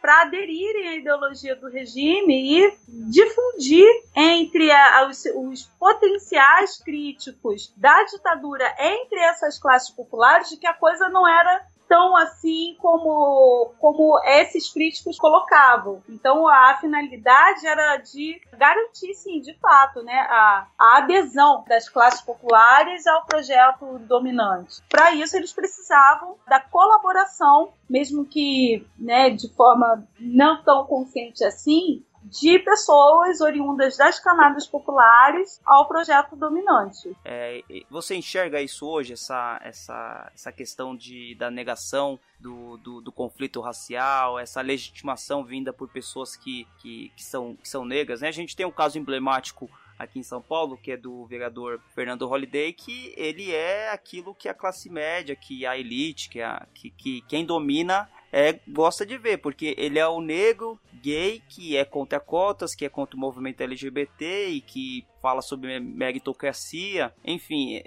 Speaker 3: para aderirem à ideologia do regime e difundir entre a, os, os, potenciais críticos da ditadura entre essas classes populares de que a coisa não era tão assim como, como esses críticos colocavam. Então a finalidade era de garantir, sim, de fato, né, a, a adesão das classes populares ao projeto dominante. Para isso eles precisavam da colaboração, mesmo que né, de forma não tão consciente assim, de pessoas oriundas das camadas populares ao projeto dominante.
Speaker 1: É, você enxerga isso hoje, essa, essa, essa questão de, da negação do, do, do, conflito racial, essa legitimação vinda por pessoas que, que, que, são, que são negras? Né? A gente tem um caso emblemático aqui em São Paulo, que é do vereador Fernando Holliday, que ele é aquilo que a classe média, que a elite, que, a, que, que quem domina é, gosta de ver, porque ele é o negro gay que é contra cotas, que é contra o movimento LGBT e que fala sobre meritocracia, enfim,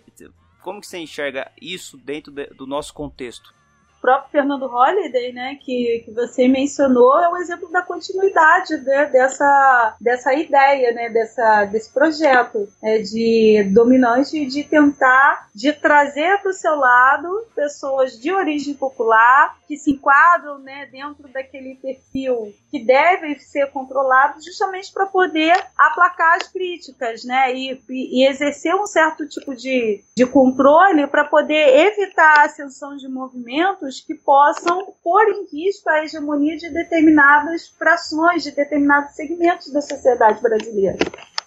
Speaker 1: como que você enxerga isso dentro de, do nosso contexto?
Speaker 3: Próprio Fernando Holliday, né, que, que você mencionou, é um exemplo da continuidade né, dessa, dessa ideia, né, dessa, desse projeto né, de dominante de tentar de trazer para o seu lado pessoas de origem popular que se enquadram né, dentro daquele perfil que deve ser controlado justamente para poder aplacar as críticas né, e, e, exercer um certo tipo de, de controle para poder evitar a ascensão de movimentos que possam pôr em risco a hegemonia de determinadas frações, de determinados segmentos da sociedade brasileira.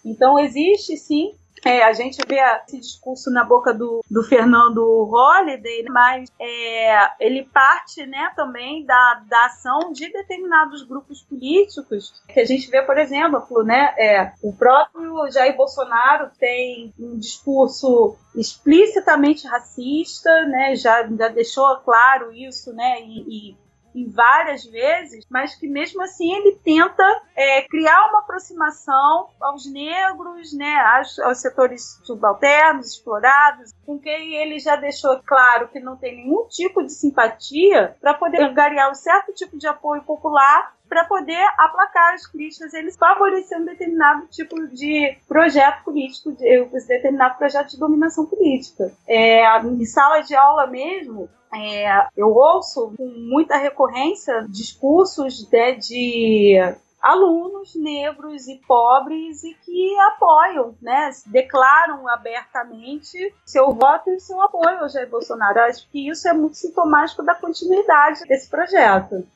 Speaker 3: Então, existe sim é, a gente vê esse discurso na boca do, do Fernando Holliday, mas é, ele parte né, também da, da ação de determinados grupos políticos, que a gente vê, por exemplo, né, é, o próprio Jair Bolsonaro tem um discurso explicitamente racista, né, já, já deixou claro isso, né, e, e em várias vezes, mas que mesmo assim ele tenta é, criar uma aproximação aos negros, né, aos, aos setores subalternos, explorados, com quem ele já deixou claro que não tem nenhum tipo de simpatia para poder angariar um certo tipo de apoio popular para poder aplacar as críticas, eles favorecer um determinado tipo de projeto político, de, determinado projeto de dominação política. É, em sala de aula mesmo, é, eu ouço com muita recorrência discursos né, de alunos negros e pobres e que apoiam, né, declaram abertamente seu voto e seu apoio ao Jair Bolsonaro. Acho que isso é muito sintomático da continuidade desse projeto.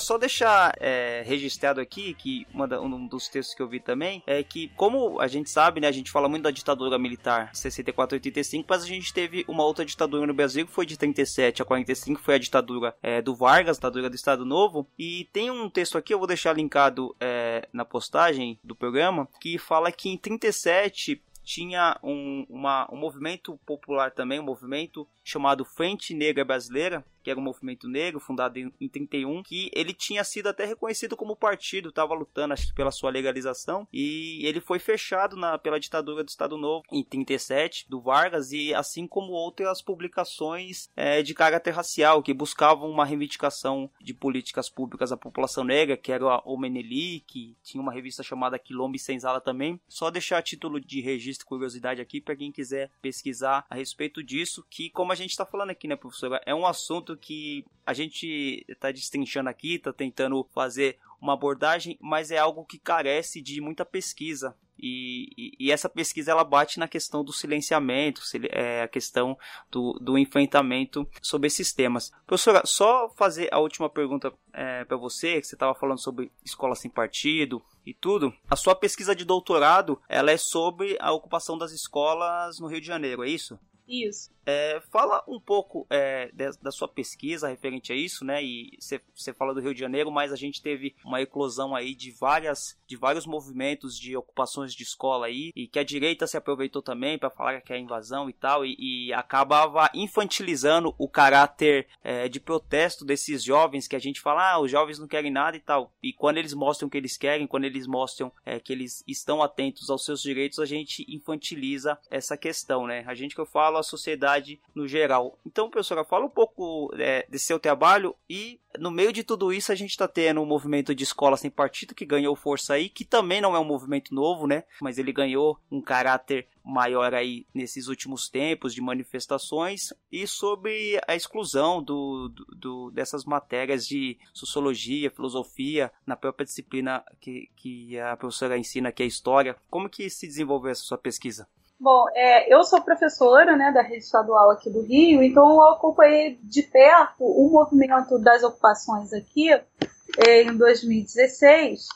Speaker 1: Só deixar é, registrado aqui que da, um dos textos que eu vi também é que, como a gente sabe, né, a gente fala muito da ditadura militar 64 85, mas a gente teve uma outra ditadura no Brasil que foi de 37 a 45, foi a ditadura é, do Vargas, a ditadura do Estado Novo. E tem um texto aqui, eu vou deixar linkado é, na postagem do programa, que fala que em 37 tinha um, uma, um movimento popular também, um movimento chamado Frente Negra Brasileira, que era um movimento negro fundado em, em 31, que ele tinha sido até reconhecido como partido, estava lutando acho que pela sua legalização, e ele foi fechado na, pela ditadura do Estado Novo em 37, do Vargas, e assim como outras publicações é, de caráter racial, que buscavam uma reivindicação de políticas públicas à população negra, que era o Meneli, que tinha uma revista chamada Quilombo e Senzala também. Só deixar título de registro curiosidade aqui para quem quiser pesquisar a respeito disso, que como a gente está falando aqui, né, professora, é um assunto que a gente está destrinchando aqui, está tentando fazer uma abordagem, mas é algo que carece de muita pesquisa. E, e, e, essa pesquisa ela bate na questão do silenciamento, é, a questão do, do enfrentamento sobre esses temas. Professora, só fazer a última pergunta é, para você, que você estava falando sobre escola sem partido e tudo. A sua pesquisa de doutorado ela é sobre a ocupação das escolas no Rio de Janeiro, é isso?
Speaker 3: Isso.
Speaker 1: É, fala um pouco é, de, da sua pesquisa referente a isso, né? E você fala do Rio de Janeiro, mas a gente teve uma eclosão aí de várias, de vários movimentos de ocupações de escola aí, e que a direita se aproveitou também para falar que é invasão e tal, e, e acabava infantilizando o caráter é, de protesto desses jovens que a gente fala, ah, os jovens não querem nada e tal. E quando eles mostram que eles querem, quando eles mostram é, que eles estão atentos aos seus direitos, a gente infantiliza essa questão, né? A gente que eu falo a sociedade no geral. Então, professora, fala um pouco é, seu trabalho e no meio de tudo isso a gente está tendo um movimento de escola sem partido que ganhou força aí, que também não é um movimento novo, né? Mas ele ganhou um caráter maior aí nesses últimos tempos de manifestações e sobre a exclusão do, do, do dessas matérias de sociologia, filosofia na própria disciplina que, que a professora ensina, que é história. Como que se desenvolveu essa sua pesquisa?
Speaker 3: Bom, é, eu sou professora né, da rede estadual aqui do Rio, então eu acompanhei de perto o movimento das ocupações aqui é, em 2016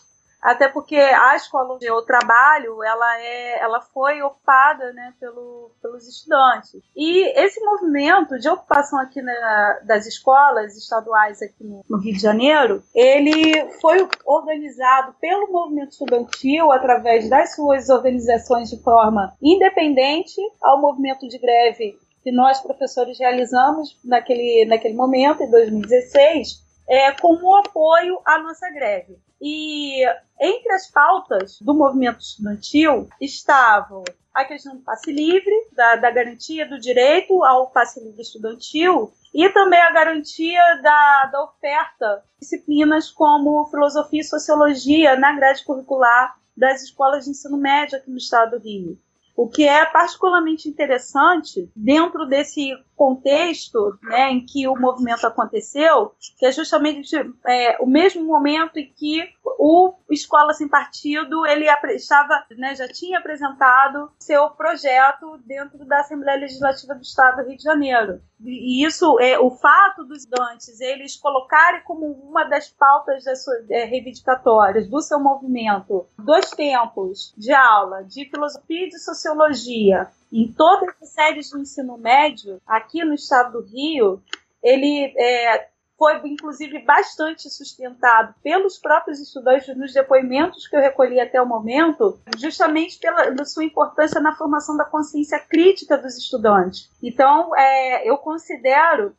Speaker 3: até porque a escola onde eu trabalho, ela, é, ela foi ocupada né, pelo, pelos estudantes. E esse movimento de ocupação aqui na, das escolas estaduais aqui no, no, Rio de Janeiro, ele foi organizado pelo movimento estudantil através das suas organizações de forma independente ao movimento de greve que nós, professores, realizamos naquele, naquele momento, em 2016, é, como apoio à nossa greve. E entre as pautas do movimento estudantil estavam a questão do passe livre, da, da, garantia do direito ao passe livre estudantil e também a garantia da, da oferta de disciplinas como filosofia e sociologia na grade curricular das escolas de ensino médio aqui no estado do Rio. O que é particularmente interessante dentro desse contexto né, em que o movimento aconteceu, que é justamente é, o mesmo momento em que o Escola Sem Partido ele estava, né, já tinha apresentado seu projeto dentro da Assembleia Legislativa do Estado do Rio de Janeiro. E isso é o fato dos estudantes eles colocarem como uma das pautas das suas, é, reivindicatórias do seu movimento dois tempos de aula de filosofia e de sociologia em todas as séries do ensino médio aqui no estado do Rio, ele é, foi inclusive bastante sustentado pelos próprios estudantes nos depoimentos que eu recolhi até o momento, justamente pela sua importância na formação da consciência crítica dos estudantes. Então, é, eu considero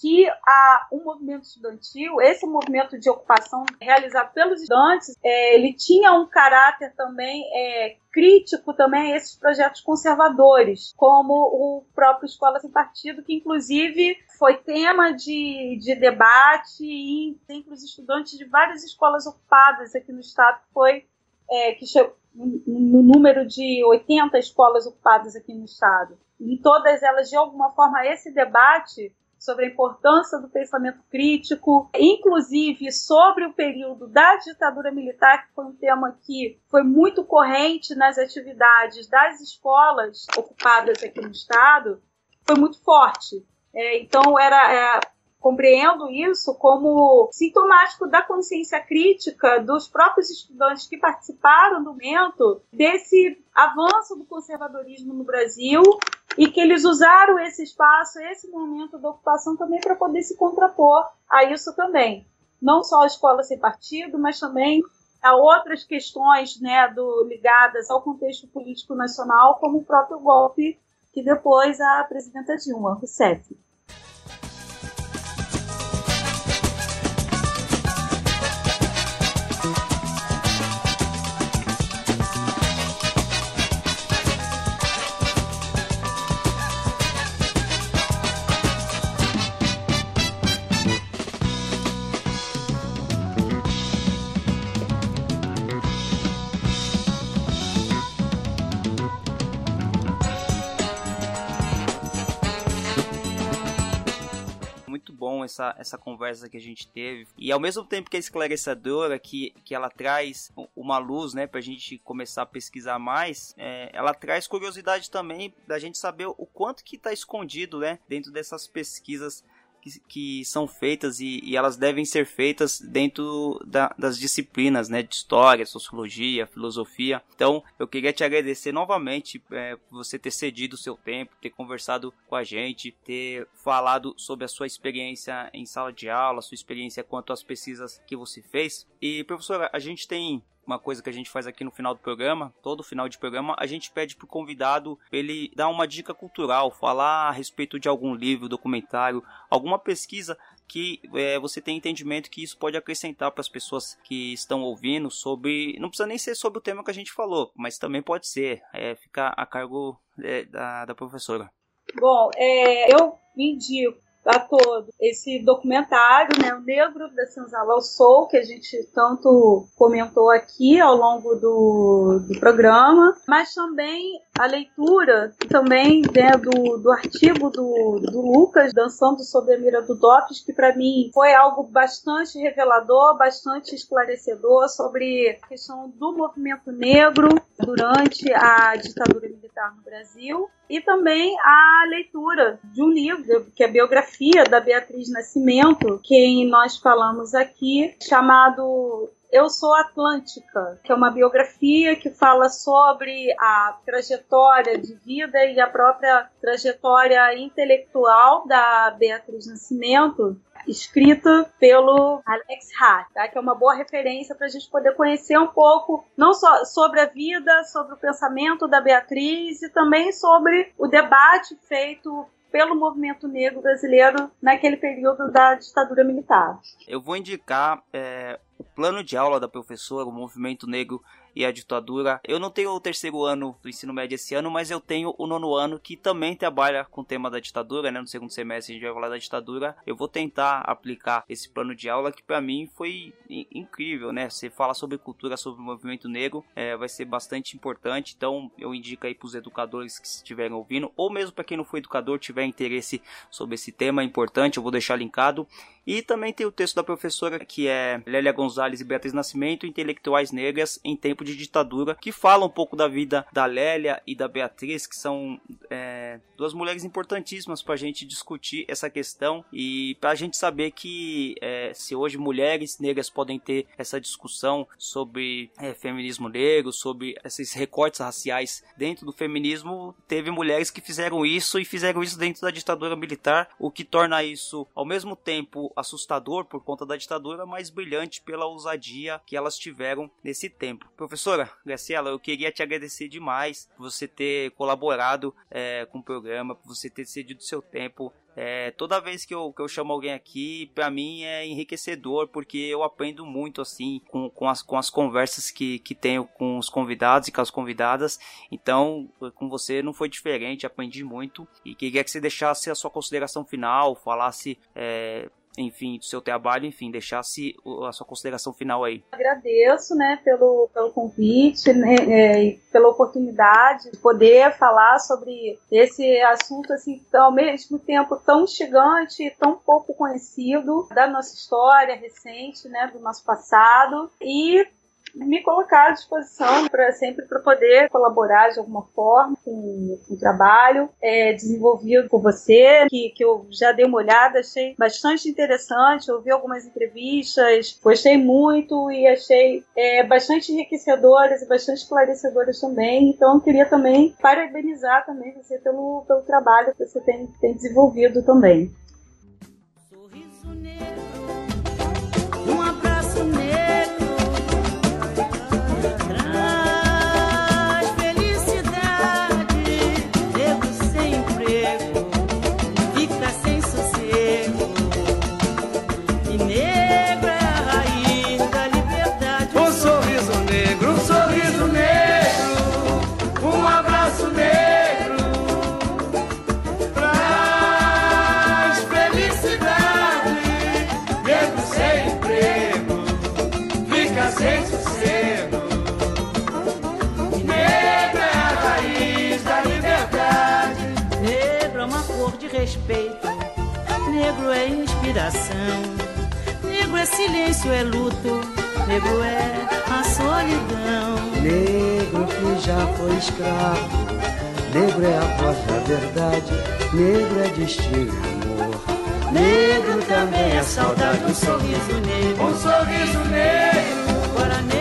Speaker 3: que a, o movimento estudantil, esse movimento de ocupação realizado pelos estudantes, é, ele tinha um caráter também é, crítico também a esses projetos conservadores, como o próprio Escola Sem Partido, que inclusive foi tema de, de debate entre os estudantes de várias escolas ocupadas aqui no estado, que foi é, que chegou no número de 80 escolas ocupadas aqui no estado. Em todas elas, de alguma forma, esse debate sobre a importância do pensamento crítico, inclusive sobre o período da ditadura militar, que foi um tema que foi muito corrente nas atividades das escolas ocupadas aqui no Estado, foi muito forte. É, então, era. É, compreendo isso como sintomático da consciência crítica dos próprios estudantes que participaram do momento desse avanço do conservadorismo no Brasil e que eles usaram esse espaço, esse momento da ocupação também para poder se contrapor a isso também. Não só a escola sem partido, mas também a outras questões né, do, ligadas ao contexto político nacional, como o próprio golpe que depois a presidenta Dilma Rousseff.
Speaker 1: Essa, essa conversa que a gente teve. E ao mesmo tempo que é esclarecedora, que, que ela traz uma luz, né, pra gente começar a pesquisar mais, é, ela traz curiosidade também da gente saber o quanto que tá escondido, né, dentro dessas pesquisas que, que são feitas e, e, elas devem ser feitas dentro da, das disciplinas, né, de história, sociologia, filosofia. Então, eu queria te agradecer novamente é, por você ter cedido o seu tempo, ter conversado com a gente, ter falado sobre a sua experiência em sala de aula, sua experiência quanto às pesquisas que você fez. E, professora, a gente tem uma coisa que a gente faz aqui no final do programa, todo final de programa, a gente pede pro convidado ele dar uma dica cultural, falar a respeito de algum livro, documentário, alguma pesquisa que é, você tem entendimento que isso pode acrescentar para as pessoas que estão ouvindo sobre. Não precisa nem ser sobre o tema que a gente falou, mas também pode ser. É, ficar a cargo é, da, da professora.
Speaker 3: Bom, é, eu indico a todo. Esse documentário, né, o Negro da Senzala ao Sol, que a gente tanto comentou aqui ao longo do, do programa, mas também a leitura também né, do, do artigo do, do Lucas, Dançando sobre a Mira do Dopes, que para mim foi algo bastante revelador, bastante esclarecedor sobre a questão do movimento negro durante a ditadura militar no Brasil e também a leitura de um livro, que é a biografia da Beatriz Nascimento, quem nós falamos aqui, chamado eu Sou Atlântica, que é uma biografia que fala sobre a trajetória de vida e a própria trajetória intelectual da Beatriz Nascimento, escrita pelo Alex Hart, tá? que é uma boa referência para a gente poder conhecer um pouco, não só sobre a vida, sobre o pensamento da Beatriz e também sobre o debate feito pelo movimento negro brasileiro naquele período da ditadura militar.
Speaker 1: Eu vou indicar é, o plano de aula da professora, o movimento negro e a ditadura. Eu não tenho o terceiro ano do ensino médio esse ano, mas eu tenho o nono ano que também trabalha com o tema da ditadura, né? No segundo semestre a gente vai falar da ditadura. Eu vou tentar aplicar esse plano de aula que para mim foi incrível, né? Você fala sobre cultura, sobre o movimento negro, é, vai ser bastante importante. Então eu indico aí para os educadores que estiverem ouvindo, ou mesmo para quem não foi educador tiver interesse sobre esse tema é importante, eu vou deixar linkado. E também tem o texto da professora que é Lélia Gonzalez e Beatriz Nascimento, Intelectuais Negras em Tempo de Ditadura, que fala um pouco da vida da Lélia e da Beatriz, que são é, duas mulheres importantíssimas para a gente discutir essa questão e para a gente saber que é, se hoje mulheres negras podem ter essa discussão sobre é, feminismo negro, sobre esses recortes raciais dentro do feminismo, teve mulheres que fizeram isso e fizeram isso dentro da ditadura militar, o que torna isso ao mesmo tempo assustador por conta da ditadura, mas brilhante pela ousadia que elas tiveram nesse tempo. Professora Graciela, eu queria te agradecer demais por você ter colaborado é, com o programa, por você ter cedido seu tempo é, toda vez que eu, que eu chamo alguém aqui, para mim é enriquecedor, porque eu aprendo muito assim com, com, as, com as conversas que, que tenho com os convidados e com as convidadas. Então, com você não foi diferente, aprendi muito. E queria que você deixasse a sua consideração final, falasse é, enfim, do seu trabalho, enfim, deixasse a sua consideração final aí.
Speaker 3: Agradeço, né, pelo, pelo convite né, é, pela oportunidade de poder falar sobre esse assunto, assim, ao mesmo tempo tão instigante e tão pouco conhecido da nossa história recente, né, do nosso passado e me colocar à disposição para sempre para poder colaborar de alguma forma com, o trabalho é, desenvolvido por você, que, que eu já dei uma olhada, achei bastante interessante, ouvi algumas entrevistas, gostei muito e achei é, bastante enriquecedoras e bastante esclarecedoras também. Então queria também parabenizar também você pelo, pelo trabalho que você tem, tem desenvolvido também.
Speaker 7: Inspiração. Negro é silêncio, é luto, negro é a solidão.
Speaker 8: Negro que já foi escravo, negro é a voz da verdade, negro é destino e amor.
Speaker 7: Negro também é saudade, um sorriso negro,
Speaker 9: um sorriso negro,
Speaker 7: agora negro,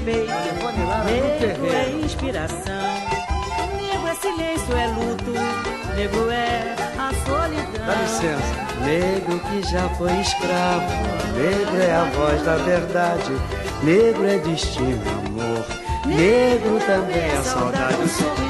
Speaker 7: respeito. Negro é inspiração. Negro é silêncio, é luto. Negro é a solidão.
Speaker 8: Dá licença. Negro que já foi escravo. Negro é a voz da verdade. Negro é destino, amor. Negro também é saudade.